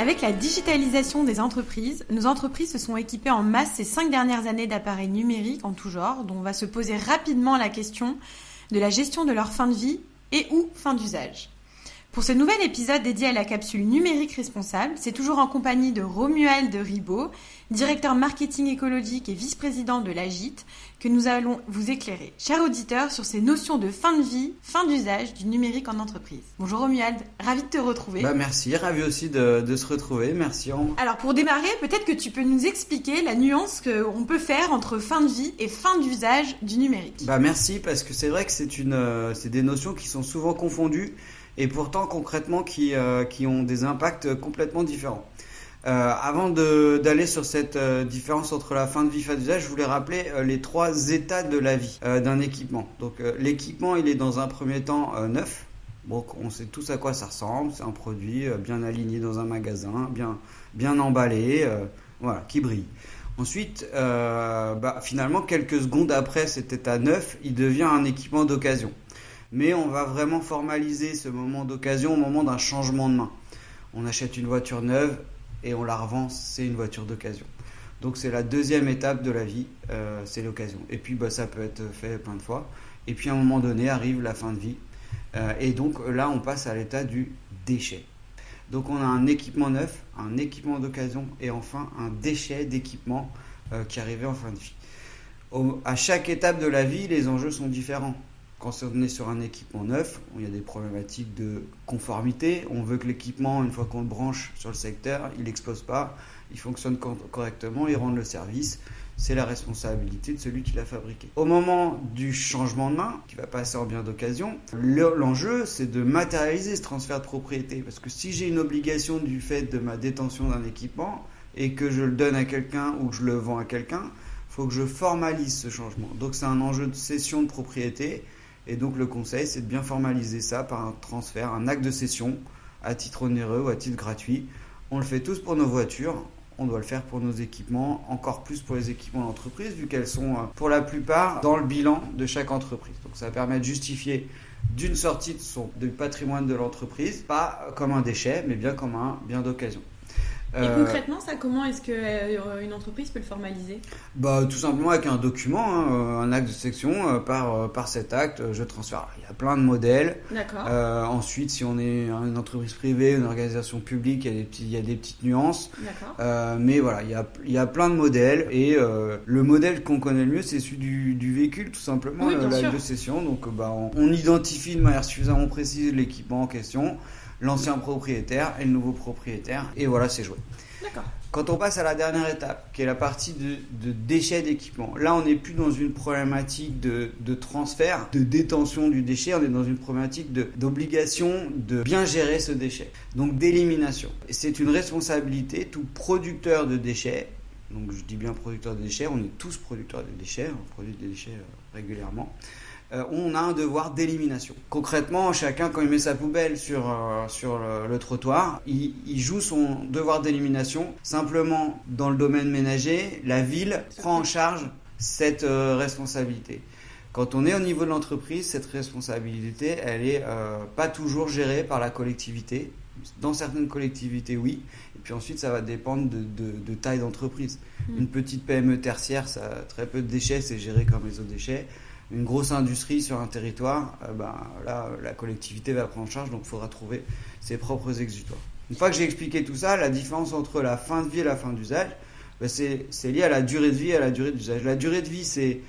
Avec la digitalisation des entreprises, nos entreprises se sont équipées en masse ces cinq dernières années d'appareils numériques en tout genre, dont on va se poser rapidement la question de la gestion de leur fin de vie et ou fin d'usage. Pour ce nouvel épisode dédié à la capsule numérique responsable, c'est toujours en compagnie de Romuald Ribot, directeur marketing écologique et vice-président de l'AGIT, que nous allons vous éclairer, chers auditeurs, sur ces notions de fin de vie, fin d'usage du numérique en entreprise. Bonjour Romuald, ravi de te retrouver. Bah merci, ravi aussi de, de se retrouver, merci. Alors pour démarrer, peut-être que tu peux nous expliquer la nuance qu'on peut faire entre fin de vie et fin d'usage du numérique. Bah merci, parce que c'est vrai que c'est une, euh, c'est des notions qui sont souvent confondues et pourtant concrètement qui, euh, qui ont des impacts complètement différents. Euh, avant d'aller sur cette euh, différence entre la fin de vie et fin d'usage, je voulais rappeler les trois états de la vie d'un équipement. Donc l'équipement, il est dans un premier temps neuf. Donc on sait tous à quoi ça ressemble. C'est un produit bien aligné dans un magasin, bien, bien emballé, voilà, qui brille. Ensuite, bah, finalement, quelques secondes après cet état neuf, il devient un équipement d'occasion mais on va vraiment formaliser ce moment d'occasion au moment d'un changement de main. On achète une voiture neuve et on la revend, c'est une voiture d'occasion. Donc c'est la deuxième étape de la vie, euh, c'est l'occasion. Et puis bah, ça peut être fait plein de fois. Et puis à un moment donné arrive la fin de vie. Euh, et donc là on passe à l'état du déchet. Donc on a un équipement neuf, un équipement d'occasion et enfin un déchet d'équipement euh, qui arrivait en fin de vie. À chaque étape de la vie, les enjeux sont différents quand on est sur un équipement neuf, il y a des problématiques de conformité. On veut que l'équipement, une fois qu'on le branche sur le secteur, il n'explose pas, il fonctionne correctement, il rende le service. C'est la responsabilité de celui qui l'a fabriqué. Au moment du changement de main, qui va passer en bien d'occasion, l'enjeu, c'est de matérialiser ce transfert de propriété. Parce que si j'ai une obligation du fait de ma détention d'un équipement et que je le donne à quelqu'un ou que je le vends à quelqu'un, il faut que je formalise ce changement. Donc c'est un enjeu de cession de propriété et donc le conseil, c'est de bien formaliser ça par un transfert, un acte de cession à titre onéreux ou à titre gratuit. On le fait tous pour nos voitures, on doit le faire pour nos équipements, encore plus pour les équipements d'entreprise, vu qu'elles sont euh, pour la plupart dans le bilan de chaque entreprise. Donc ça permet de justifier d'une sortie du patrimoine de l'entreprise, pas comme un déchet, mais bien comme un bien d'occasion. Et euh, concrètement, ça, comment est-ce qu'une euh, entreprise peut le formaliser? Bah, Tout simplement avec un document, hein, euh, un acte de section. par, par cet acte, je transfère. Il y a plein de modèles. D'accord. ensuite, si on est une entreprise privée, une organisation publique, il y a des, petits, il y a des petites nuances. D'accord. mais voilà, il y, a, il y a plein de modèles. Et le modèle qu'on connaît le mieux, c'est celui du, du, véhicule, tout simplement, oui, l'acte de session. Donc, bah, on, on identifie de manière suffisamment précise l'équipement en question l'ancien propriétaire et le nouveau propriétaire. Et voilà, c'est joué. D'accord. Quand on passe à la dernière étape, qui est la partie de, de déchets d'équipement, là on n'est plus dans une problématique de, de, transfert, de détention du déchet, on est dans une problématique d'obligation de, de, bien gérer ce déchet, donc d'élimination. C'est une responsabilité, tout producteur de déchets, donc je dis bien producteur de déchets, on est tous producteurs de déchets, on produit des déchets euh, régulièrement. Euh, on a un devoir d'élimination. Concrètement, chacun, quand il met sa poubelle sur, euh, sur le, le, trottoir, il, il, joue son devoir d'élimination. Simplement, dans le domaine ménager, la ville prend en charge cette euh, responsabilité. Quand on est au niveau de l'entreprise, cette responsabilité, elle est euh, pas toujours gérée par la collectivité. Dans certaines collectivités, oui. Et puis ensuite, ça va dépendre de, de, de taille d'entreprise. Mmh. Une petite PME tertiaire, ça a très peu de déchets, c'est géré comme les autres déchets une grosse industrie sur un territoire, euh, ben, là, la collectivité va prendre en charge, donc il faudra trouver ses propres exutoires. Une fois que j'ai expliqué tout ça, la différence entre la fin de vie et la fin d'usage, ben c'est lié à la durée de vie et à la durée d'usage. La durée de vie, c'est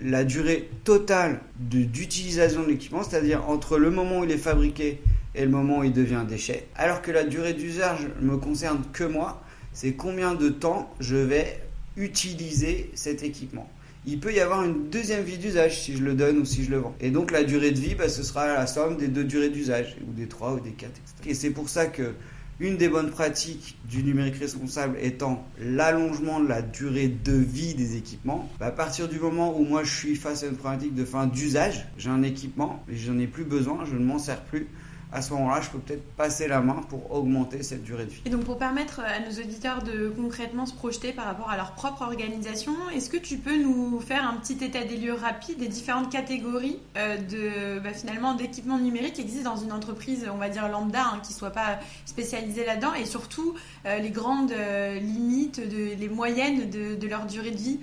la durée totale d'utilisation de, l'équipement, c'est-à-dire entre le moment où il est fabriqué et le moment où il devient un déchet. Alors que la durée d'usage me concerne que moi, c'est combien de temps je vais utiliser cet équipement il peut y avoir une deuxième vie d'usage si je le donne ou si je le vends. Et donc la durée de vie, bah, ce sera la somme des deux durées d'usage, ou des trois ou des quatre. Et c'est pour ça que Une des bonnes pratiques du numérique responsable étant l'allongement de la durée de vie des équipements. Bah, à partir du moment où moi je suis face à une problématique de fin d'usage, j'ai un équipement, mais j'en ai plus besoin, je ne m'en sers plus à ce moment-là, je peux peut-être passer la main pour augmenter cette durée de vie. Et donc pour permettre à nos auditeurs de concrètement se projeter par rapport à leur propre organisation, est-ce que tu peux nous faire un petit état des lieux rapide des différentes catégories euh, de bah, finalement d'équipements numériques qui existent dans une entreprise, on va dire lambda, hein, qui soit pas spécialisée là-dedans, et surtout euh, les grandes euh, limites, les moyennes de, leur durée de vie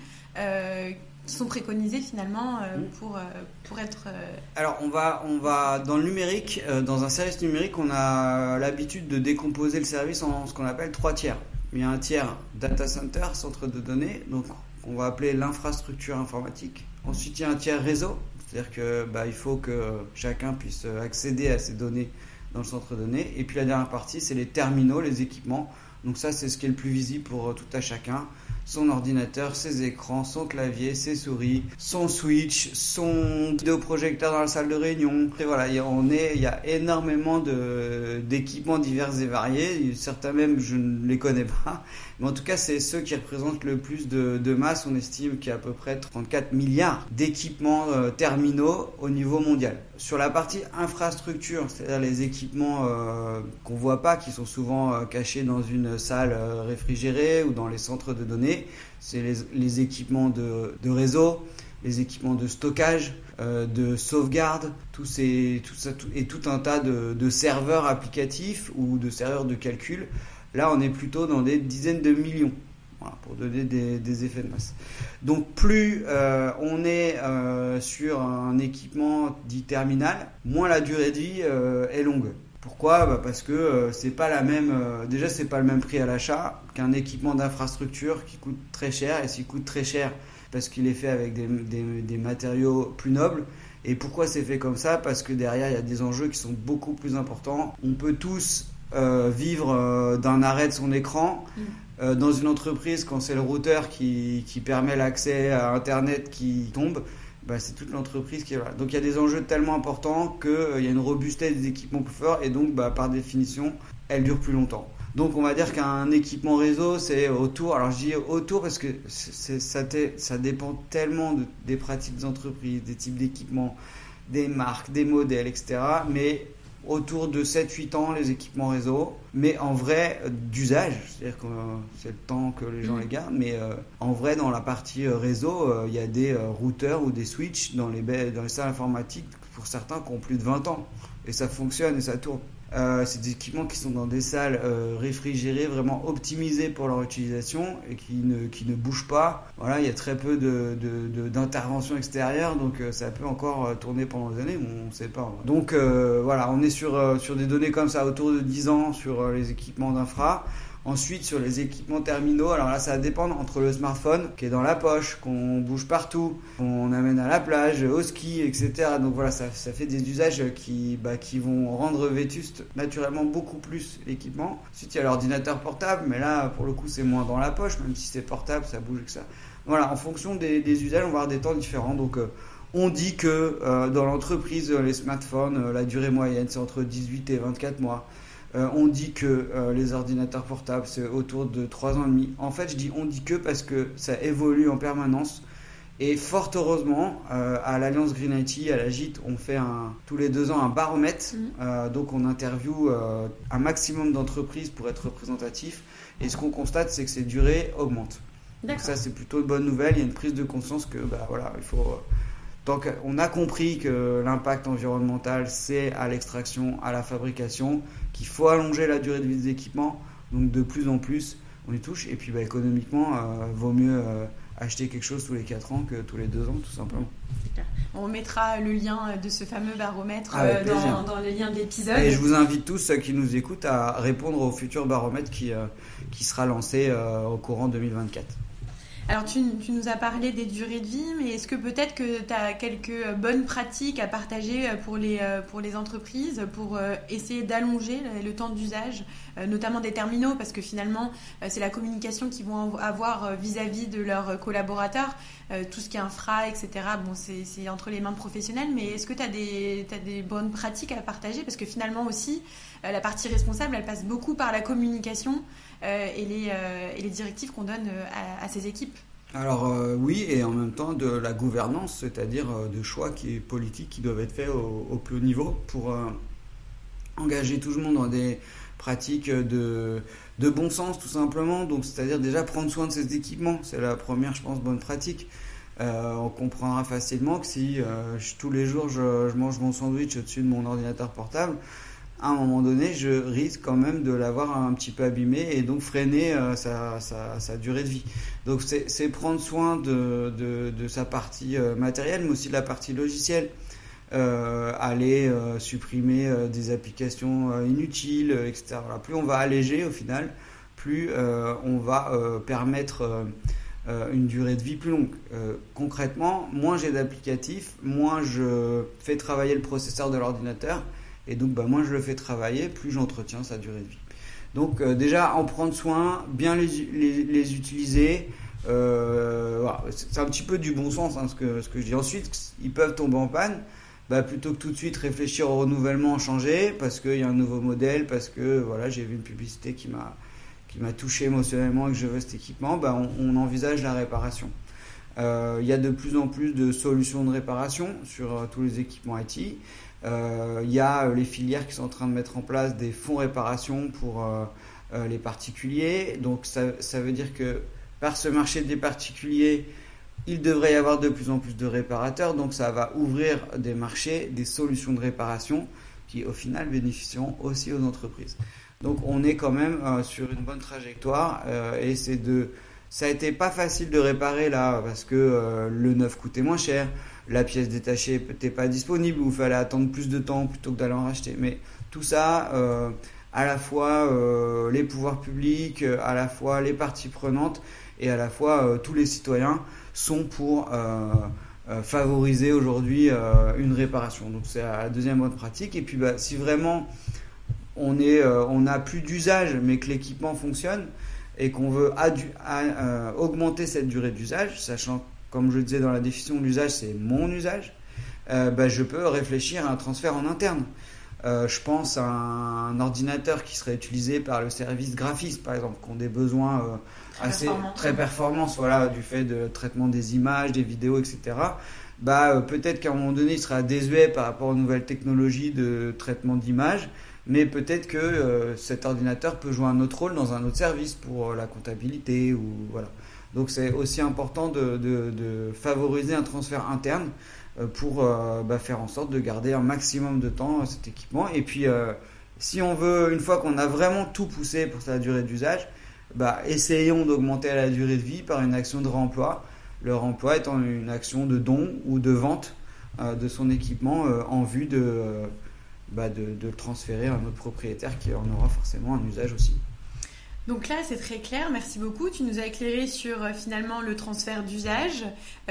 qui sont préconisés finalement euh, mm. pour, euh, pour être... Euh, Alors on va, on va dans le numérique, dans un service numérique, on a l'habitude de décomposer le service en ce qu'on appelle trois tiers. Il y a un tiers data center, centre de données, donc on va appeler l'infrastructure informatique. Ensuite il y a un tiers réseau, c'est-à-dire que bah, il faut que chacun puisse accéder à ces données dans le centre de données. Et puis la dernière partie, c'est les terminaux, les équipements. Donc ça, c'est ce qui est le plus visible pour tout à chacun son ordinateur, ses écrans, son clavier, ses souris, son switch, son vidéoprojecteur dans la salle de réunion. Et voilà, il y a énormément d'équipements divers et variés. Certains même, je ne les connais pas. Mais en tout cas, c'est ceux qui représentent le plus de, masse. On estime qu'il y a à peu près 34 milliards d'équipements euh, terminaux au niveau mondial. Sur la partie infrastructure, c'est-à-dire les équipements euh, qu'on voit pas, qui sont souvent euh, cachés dans une salle réfrigérée ou dans les centres de données, c'est les, équipements de, réseau, les équipements de stockage, de sauvegarde, tout ça, et tout un tas de serveurs applicatifs ou de serveurs de calcul Là, on est plutôt dans des dizaines de millions. pour donner des, effets de masse. Donc plus euh, on est euh, sur un équipement dit terminal, moins la durée de vie euh, est longue. Pourquoi? Bah, Parce que c'est pas la même. déjà, c'est pas le même prix à l'achat qu'un équipement d'infrastructure qui coûte très cher. Et s'il coûte très cher, parce qu'il est fait avec des, matériaux plus nobles. Et pourquoi c'est fait comme ça? Parce que derrière, il y a des enjeux qui sont beaucoup plus importants. On peut tous vivre euh, d'un arrêt de son écran. Mm. Euh, dans une entreprise, quand c'est le routeur qui, qui permet l'accès à Internet qui tombe, bah, c'est toute l'entreprise qui est là. Donc il y a des enjeux tellement importants qu'il y a une robustesse des équipements plus forts et donc bah, par définition, elle dure plus longtemps. Donc on va dire qu'un équipement réseau, c'est autour. Alors je dis autour parce que ça, ça, dépend tellement des pratiques d'entreprise, des types d'équipements, des marques, des modèles, etc. Mais autour de 7-8 ans les équipements réseau, mais en vrai euh, d'usage, c'est-à-dire que euh, c'est le temps que les gens les gardent, mais euh, en vrai dans la partie réseau, il y a des routeurs ou des switches dans les, dans les salles informatiques pour certains qui ont plus de 20 ans, et ça fonctionne et ça tourne. Euh, c'est des équipements qui sont dans des salles euh, réfrigérées, vraiment optimisées pour leur utilisation et qui ne, bougent pas. Voilà, il y a très peu d'interventions de, extérieures, donc euh, ça peut encore tourner pendant des années, on ne sait pas. Donc voilà, on est sur, sur des données comme ça, autour de 10 ans sur les équipements d'infra. Ensuite, sur les équipements terminaux, alors là, ça va dépendre entre le smartphone qui est dans la poche, qu'on bouge partout, qu'on amène à la plage, au ski, etc. Donc voilà, ça, ça fait des usages qui, bah, qui vont rendre vétuste naturellement beaucoup plus l'équipement. Ensuite, il y a l'ordinateur portable, mais là, pour le coup, c'est moins dans la poche, même si c'est portable, ça bouge que ça. Voilà, en fonction des, usages, on va avoir des temps différents. Donc, euh, on dit que euh, dans l'entreprise, les smartphones, euh, la durée moyenne, c'est entre 18 et 24 mois. Euh, on dit que euh, les ordinateurs portables, c'est autour de 3 ans et demi. En fait, je dis on dit que parce que ça évolue en permanence. Et fort heureusement, euh, à l'Alliance Green IT, à la JIT, on fait un, tous les deux ans un baromètre. Mm. donc on interviewe un maximum d'entreprises pour être représentatif. Et ce qu'on constate, c'est que ces durées augmentent. Donc ça, c'est plutôt une bonne nouvelle. Il y a une prise de conscience que, bah, voilà, il faut donc on a compris que l'impact environnemental, c'est à l'extraction, à la fabrication, qu'il faut allonger la durée de vie des équipements. Donc de plus en plus, on y touche. Et puis bah, économiquement, euh, vaut mieux euh, acheter quelque chose tous les 4 ans que tous les 2 ans, tout simplement. On mettra le lien de ce fameux baromètre euh, dans, dans, le lien de l'épisode. Et je vous invite tous, ceux qui nous écoutent, à répondre au futur baromètre qui, qui sera lancé au courant 2024. Alors tu, nous as parlé des durées de vie, mais est-ce que peut-être que tu as quelques bonnes pratiques à partager pour les, euh, pour les entreprises pour euh, essayer d'allonger le temps d'usage, euh, notamment des terminaux, parce que finalement c'est la communication qu'ils vont avoir vis-à-vis de leurs collaborateurs. Tout ce qui est infra, etc. Bon, c'est entre les mains de professionnels, mais est-ce que tu as, as, des bonnes pratiques à partager? Parce que finalement aussi, la partie responsable, elle passe beaucoup par la communication et les, et, les, directives qu'on donne à, ces équipes. Alors oui, et en même temps de la gouvernance, c'est-à-dire de choix qui qui doivent être faits au plus haut niveau pour engager tout le monde dans des pratiques de, de bon sens tout simplement. Donc c'est-à-dire déjà prendre soin de ses équipements, c'est la première je pense bonne pratique. Euh, on comprendra facilement que si euh, tous les jours je, mange mon sandwich au-dessus de mon ordinateur portable, à un moment donné, je risque quand même de l'avoir un petit peu abîmé et donc freiner euh, sa, durée de vie. Donc c'est prendre soin de sa partie matérielle, mais aussi de la partie logicielle. Euh, aller euh, supprimer euh, des applications inutiles, etc. Plus on va alléger au final, plus on va permettre une durée de vie plus longue. concrètement, moins j'ai d'applicatifs, moins je fais travailler le processeur de l'ordinateur, et donc bah, moins je le fais travailler, plus j'entretiens sa durée de vie. Donc déjà en prendre soin, bien les, les, utiliser. C'est un petit peu du bon sens hein, ce, que, ce que je dis. Ensuite, ils peuvent tomber en panne. Bah, plutôt que tout de suite réfléchir au renouvellement, changer, parce qu'il y a un nouveau modèle, parce que voilà, j'ai vu une publicité qui m'a qui m'a touché émotionnellement et que je veux cet équipement, bah, on, envisage la réparation. Euh, il y a de plus en plus de solutions de réparation sur euh, tous les équipements IT. Euh, il y a les filières qui sont en train de mettre en place des fonds réparation pour les particuliers. Donc ça, ça, veut dire que par ce marché des particuliers, il devrait y avoir de plus en plus de réparateurs, donc ça va ouvrir des marchés, des solutions de réparation qui au final bénéficieront aussi aux entreprises. Donc on est quand même euh, sur une bonne trajectoire euh, et c'est de ça a été pas facile de réparer là parce que euh, le neuf coûtait moins cher, la pièce détachée n'était pas disponible ou fallait attendre plus de temps plutôt que d'aller en racheter. Mais tout ça, à la fois les pouvoirs publics, à la fois les parties prenantes et à la fois tous les citoyens sont pour euh, euh, favoriser aujourd'hui euh, une réparation. Donc c'est la deuxième bonne pratique. Et puis bah, si vraiment on n'a plus d'usage, mais que l'équipement fonctionne et qu'on veut augmenter cette durée d'usage, sachant comme je disais dans la définition de l'usage, c'est mon usage, bah, je peux réfléchir à un transfert en interne. Je pense à un, ordinateur qui serait utilisé par le service graphiste, par exemple, qui ont des besoins assez très performance, voilà, du fait de traitement des images, des vidéos, etc. Bah, euh, peut-être qu'à un moment donné, il sera désuet par rapport aux nouvelles technologies de traitement d'images, mais peut-être que euh, cet ordinateur peut jouer un autre rôle dans un autre service pour euh, la comptabilité ou voilà. Donc c'est aussi important de, de, favoriser un transfert interne pour bah, faire en sorte de garder un maximum de temps cet équipement. Et puis, si on veut, une fois qu'on a vraiment tout poussé pour sa durée d'usage, bah, essayons d'augmenter la durée de vie par une action de remploi. Le remploi étant une action de don ou de vente euh, de son équipement euh, en vue de, euh, bah, de, de, le transférer à un autre propriétaire qui en aura forcément un usage aussi. Donc là, c'est très clair. Merci beaucoup. Tu nous as éclairé sur finalement le transfert d'usage.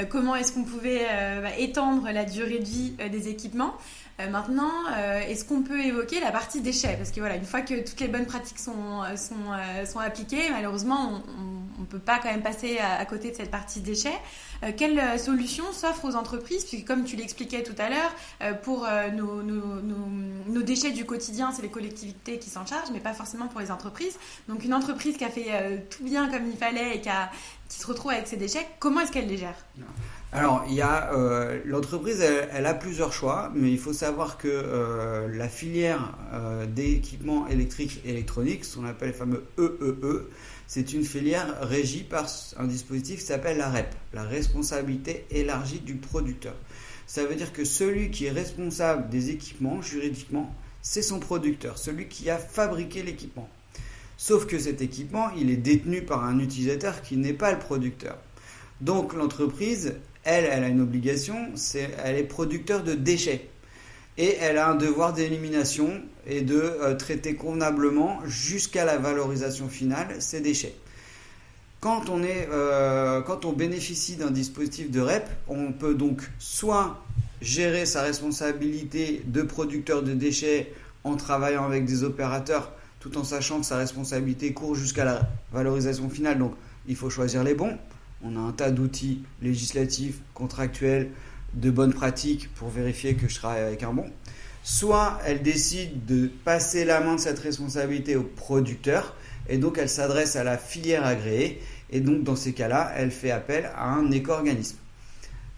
comment est-ce qu'on pouvait bah, étendre la durée de vie des équipements euh, maintenant, euh, est-ce qu'on peut évoquer la partie déchets? Parce que voilà, une fois que toutes les bonnes pratiques sont, euh, sont, sont appliquées, malheureusement, on ne peut pas quand même passer à, côté de cette partie déchets. quelle solution s'offre aux entreprises? Puisque comme tu l'expliquais tout à l'heure, pour nos, nos, déchets du quotidien, c'est les collectivités qui s'en chargent, mais pas forcément pour les entreprises. Donc une entreprise qui a fait tout bien comme il fallait et qui, se retrouve avec ses déchets, comment est-ce qu'elle les gère? Alors, il y a euh, l'entreprise, elle, a plusieurs choix, mais il faut savoir que euh, la filière euh, d'équipements électriques et électroniques, ce qu'on appelle le fameux EEE, e, c'est une filière régie par un dispositif qui s'appelle la REP, la responsabilité élargie du producteur. Ça veut dire que celui qui est responsable des équipements, juridiquement, c'est son producteur, celui qui a fabriqué l'équipement. Sauf que cet équipement, il est détenu par un utilisateur qui n'est pas le producteur. Donc l'entreprise, elle, elle a une obligation, c'est, elle est producteur de déchets. Et elle a un devoir d'élimination et de euh, traiter convenablement jusqu'à la valorisation finale ces déchets. Quand on, est, euh, quand on bénéficie d'un dispositif de REP, on peut donc soit gérer sa responsabilité de producteur de déchets en travaillant avec des opérateurs tout en sachant que sa responsabilité court jusqu'à la valorisation finale, donc il faut choisir les bons on a un tas d'outils législatifs, contractuels, de bonnes pratiques pour vérifier que je travaille avec un bon. Soit elle décide de passer la main de cette responsabilité au producteur et donc elle s'adresse à la filière agréée et donc dans ces cas-là, elle fait appel à un éco-organisme.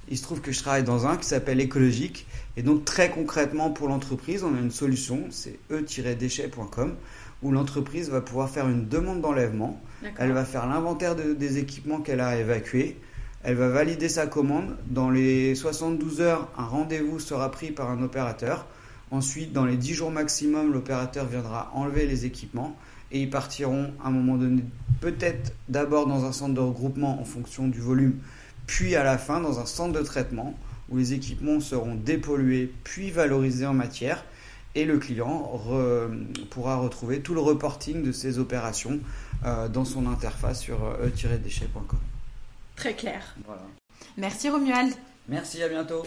Il se trouve que je travaille dans un qui s'appelle écologique et donc très concrètement pour l'entreprise, on a une solution, c'est e-déchets.com où l'entreprise va pouvoir faire une demande d'enlèvement, elle va faire l'inventaire des équipements qu'elle a évacués, elle va valider sa commande, dans les 72 heures, un rendez-vous sera pris par un opérateur Ensuite, dans les 10 jours maximum, l'opérateur viendra enlever les équipements et ils partiront à un moment donné, peut-être d'abord dans un centre de regroupement en fonction du volume, puis à la fin dans un centre de traitement où les équipements seront dépollués puis valorisés en matière et le client pourra retrouver tout le reporting de ces opérations euh, dans son interface sur e-déchets.com. Très clair. Merci Romuald. Merci, à bientôt.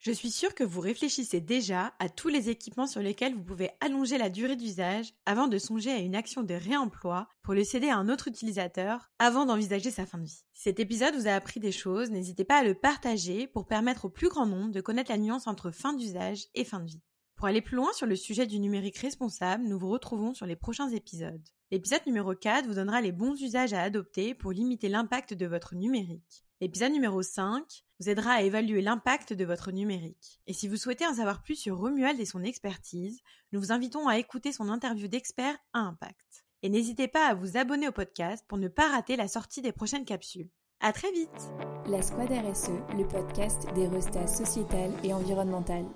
Je suis sûre que vous réfléchissez déjà à tous les équipements sur lesquels vous pouvez allonger la durée d'usage avant de songer à une action de réemploi pour le céder à un autre utilisateur avant d'envisager sa fin de vie. Si cet épisode vous a appris des choses, n'hésitez pas à le partager pour permettre au plus grand nombre de connaître la nuance entre fin d'usage et fin de vie. Pour aller plus loin sur le sujet du numérique responsable, nous vous retrouvons sur les prochains épisodes. L'épisode numéro 4 vous donnera les bons usages à adopter pour limiter l'impact de votre numérique. L'épisode numéro 5 vous aidera à évaluer l'impact de votre numérique. Et si vous souhaitez en savoir plus sur Romuald et son expertise, nous vous invitons à écouter son interview d'expert à impact. Et n'hésitez pas à vous abonner au podcast pour ne pas rater la sortie des prochaines capsules. À très vite La Squad RSE, le podcast des restats sociétales et environnementales.